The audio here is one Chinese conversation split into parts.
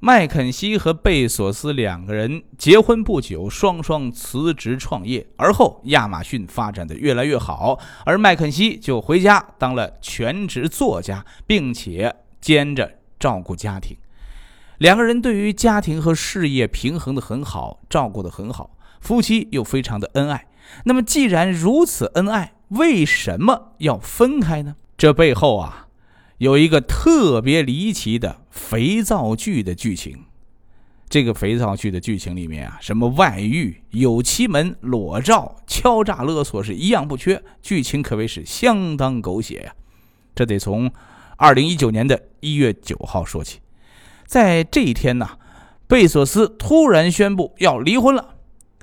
麦肯锡和贝索斯两个人结婚不久，双双辞职创业。而后，亚马逊发展的越来越好，而麦肯锡就回家当了全职作家，并且兼着照顾家庭。两个人对于家庭和事业平衡的很好，照顾的很好，夫妻又非常的恩爱。那么，既然如此恩爱，为什么要分开呢？这背后啊。有一个特别离奇的肥皂剧的剧情，这个肥皂剧的剧情里面啊，什么外遇、有妻门、裸照、敲诈勒索是一样不缺，剧情可谓是相当狗血呀。这得从二零一九年的一月九号说起，在这一天呢，贝索斯突然宣布要离婚了。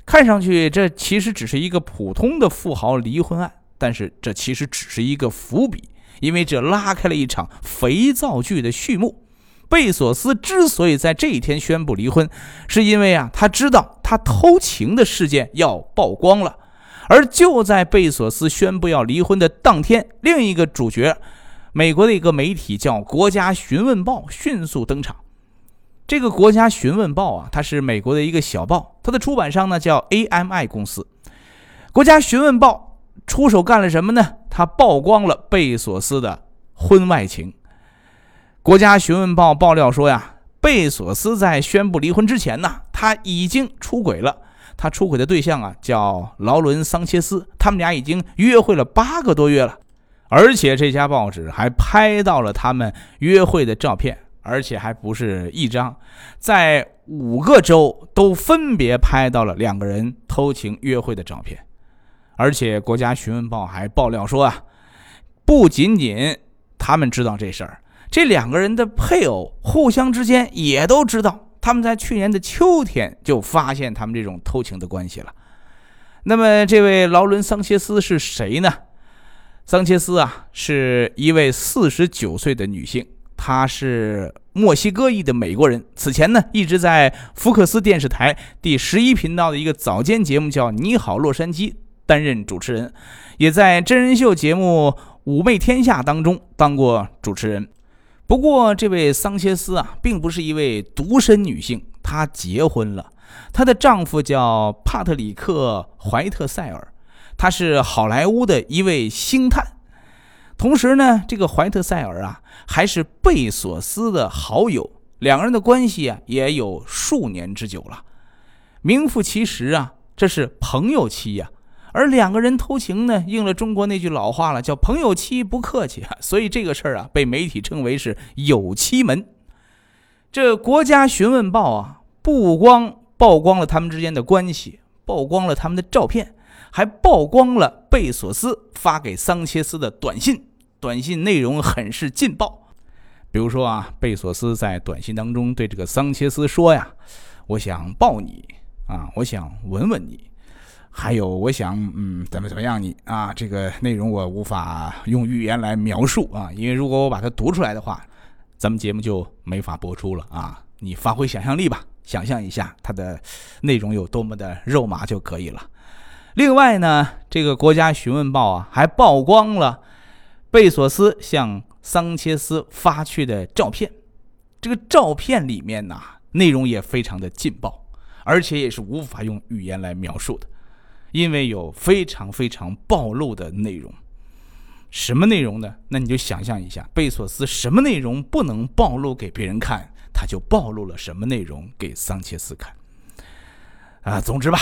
看上去这其实只是一个普通的富豪离婚案，但是这其实只是一个伏笔。因为这拉开了一场肥皂剧的序幕。贝索斯之所以在这一天宣布离婚，是因为啊，他知道他偷情的事件要曝光了。而就在贝索斯宣布要离婚的当天，另一个主角，美国的一个媒体叫《国家询问报》迅速登场。这个《国家询问报》啊，它是美国的一个小报，它的出版商呢叫 AMI 公司。《国家询问报》。出手干了什么呢？他曝光了贝索斯的婚外情。国家询问报爆料说呀，贝索斯在宣布离婚之前呢，他已经出轨了。他出轨的对象啊叫劳伦桑切斯，他们俩已经约会了八个多月了。而且这家报纸还拍到了他们约会的照片，而且还不是一张，在五个州都分别拍到了两个人偷情约会的照片。而且，国家询问报还爆料说啊，不仅仅他们知道这事儿，这两个人的配偶互相之间也都知道。他们在去年的秋天就发现他们这种偷情的关系了。那么，这位劳伦桑切斯是谁呢？桑切斯啊，是一位四十九岁的女性，她是墨西哥裔的美国人。此前呢，一直在福克斯电视台第十一频道的一个早间节目叫《你好，洛杉矶》。担任主持人，也在真人秀节目《妩媚天下》当中当过主持人。不过，这位桑切斯啊，并不是一位独身女性，她结婚了。她的丈夫叫帕特里克·怀特塞尔，他是好莱坞的一位星探。同时呢，这个怀特塞尔啊，还是贝索斯的好友，两个人的关系啊，也有数年之久了。名副其实啊，这是朋友妻呀。而两个人偷情呢，应了中国那句老话了，叫“朋友妻不客气”，所以这个事儿啊，被媒体称为是“有妻门”。这《国家询问报》啊，不光曝光了他们之间的关系，曝光了他们的照片，还曝光了贝索斯发给桑切斯的短信，短信内容很是劲爆。比如说啊，贝索斯在短信当中对这个桑切斯说呀：“我想抱你啊，我想吻吻你。”还有，我想，嗯，怎么怎么样？你啊，这个内容我无法用语言来描述啊，因为如果我把它读出来的话，咱们节目就没法播出了啊。你发挥想象力吧，想象一下它的内容有多么的肉麻就可以了。另外呢，这个《国家询问报》啊，还曝光了贝索斯向桑切斯发去的照片，这个照片里面呢，内容也非常的劲爆，而且也是无法用语言来描述的。因为有非常非常暴露的内容，什么内容呢？那你就想象一下，贝索斯什么内容不能暴露给别人看，他就暴露了什么内容给桑切斯看。啊，总之吧，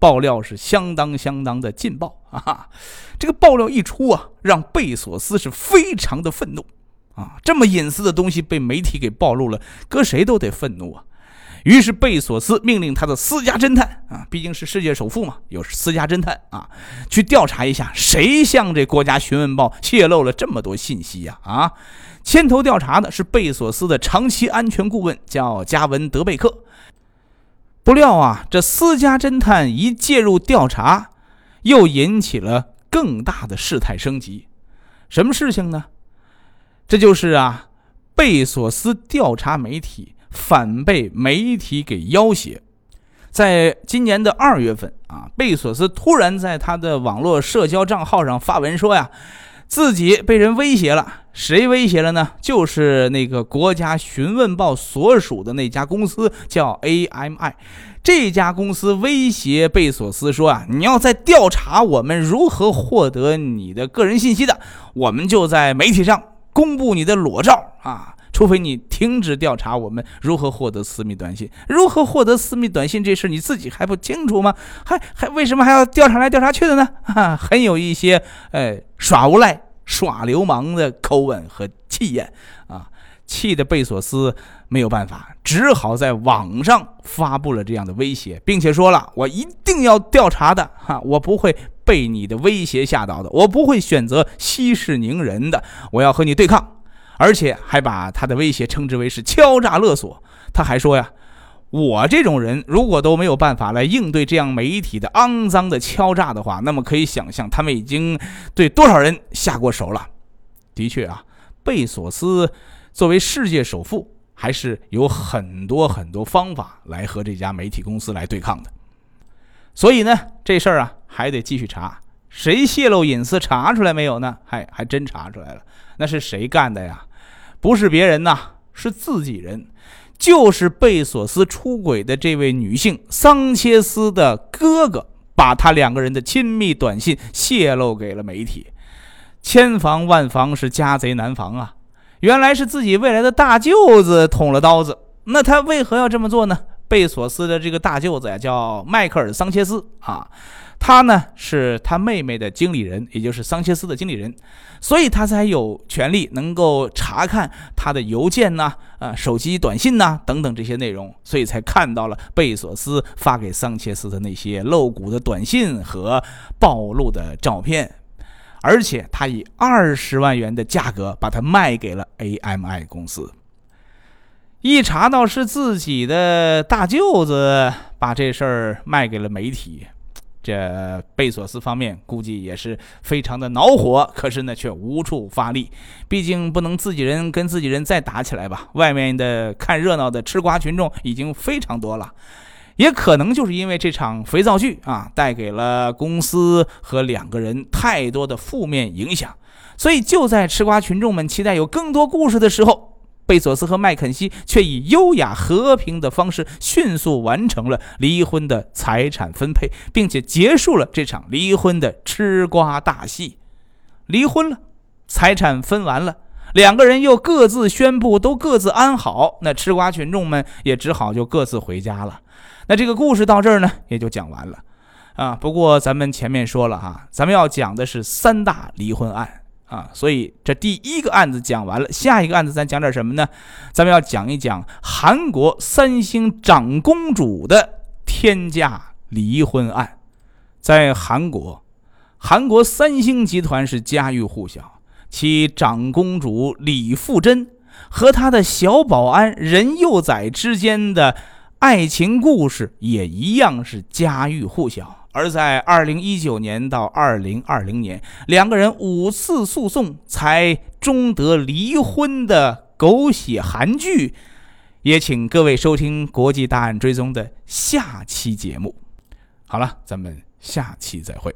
爆料是相当相当的劲爆啊！这个爆料一出啊，让贝索斯是非常的愤怒啊！这么隐私的东西被媒体给暴露了，搁谁都得愤怒啊！于是贝索斯命令他的私家侦探啊，毕竟是世界首富嘛，有私家侦探啊，去调查一下谁向这国家询问报泄露了这么多信息呀？啊，牵头调查的是贝索斯的长期安全顾问，叫加文德贝克。不料啊，这私家侦探一介入调查，又引起了更大的事态升级。什么事情呢？这就是啊，贝索斯调查媒体。反被媒体给要挟，在今年的二月份啊，贝索斯突然在他的网络社交账号上发文说呀，自己被人威胁了，谁威胁了呢？就是那个国家询问报所属的那家公司，叫 AMI。这家公司威胁贝索斯说：“啊，你要再调查我们如何获得你的个人信息的，我们就在媒体上公布你的裸照啊！除非你停止调查我们如何获得私密短信，如何获得私密短信这事你自己还不清楚吗？还还为什么还要调查来调查去的呢？哈，很有一些呃耍无赖、耍流氓的口吻和气焰啊！气的贝索斯。”没有办法，只好在网上发布了这样的威胁，并且说了：“我一定要调查的，哈，我不会被你的威胁吓倒的，我不会选择息事宁人的，我要和你对抗。”而且还把他的威胁称之为是敲诈勒索。他还说呀：“我这种人如果都没有办法来应对这样媒体的肮脏的敲诈的话，那么可以想象他们已经对多少人下过手了。”的确啊，贝索斯作为世界首富。还是有很多很多方法来和这家媒体公司来对抗的，所以呢，这事儿啊还得继续查，谁泄露隐私查出来没有呢？还还真查出来了，那是谁干的呀？不是别人呐，是自己人，就是贝索斯出轨的这位女性桑切斯的哥哥，把他两个人的亲密短信泄露给了媒体，千防万防是家贼难防啊。原来是自己未来的大舅子捅了刀子，那他为何要这么做呢？贝索斯的这个大舅子呀，叫迈克尔·桑切斯啊，他呢是他妹妹的经理人，也就是桑切斯的经理人，所以他才有权利能够查看他的邮件呐、啊手机短信呐等等这些内容，所以才看到了贝索斯发给桑切斯的那些露骨的短信和暴露的照片。而且他以二十万元的价格把它卖给了 AMI 公司。一查到是自己的大舅子把这事儿卖给了媒体，这贝索斯方面估计也是非常的恼火，可是呢却无处发力，毕竟不能自己人跟自己人再打起来吧。外面的看热闹的吃瓜群众已经非常多了。也可能就是因为这场肥皂剧啊，带给了公司和两个人太多的负面影响，所以就在吃瓜群众们期待有更多故事的时候，贝索斯和麦肯锡却以优雅和平的方式迅速完成了离婚的财产分配，并且结束了这场离婚的吃瓜大戏。离婚了，财产分完了，两个人又各自宣布都各自安好，那吃瓜群众们也只好就各自回家了。那这个故事到这儿呢，也就讲完了，啊，不过咱们前面说了哈，咱们要讲的是三大离婚案啊，所以这第一个案子讲完了，下一个案子咱讲点什么呢？咱们要讲一讲韩国三星长公主的天价离婚案。在韩国，韩国三星集团是家喻户晓，其长公主李富珍和她的小保安任佑宰之间的。爱情故事也一样是家喻户晓，而在二零一九年到二零二零年，两个人五次诉讼才终得离婚的狗血韩剧，也请各位收听《国际大案追踪》的下期节目。好了，咱们下期再会。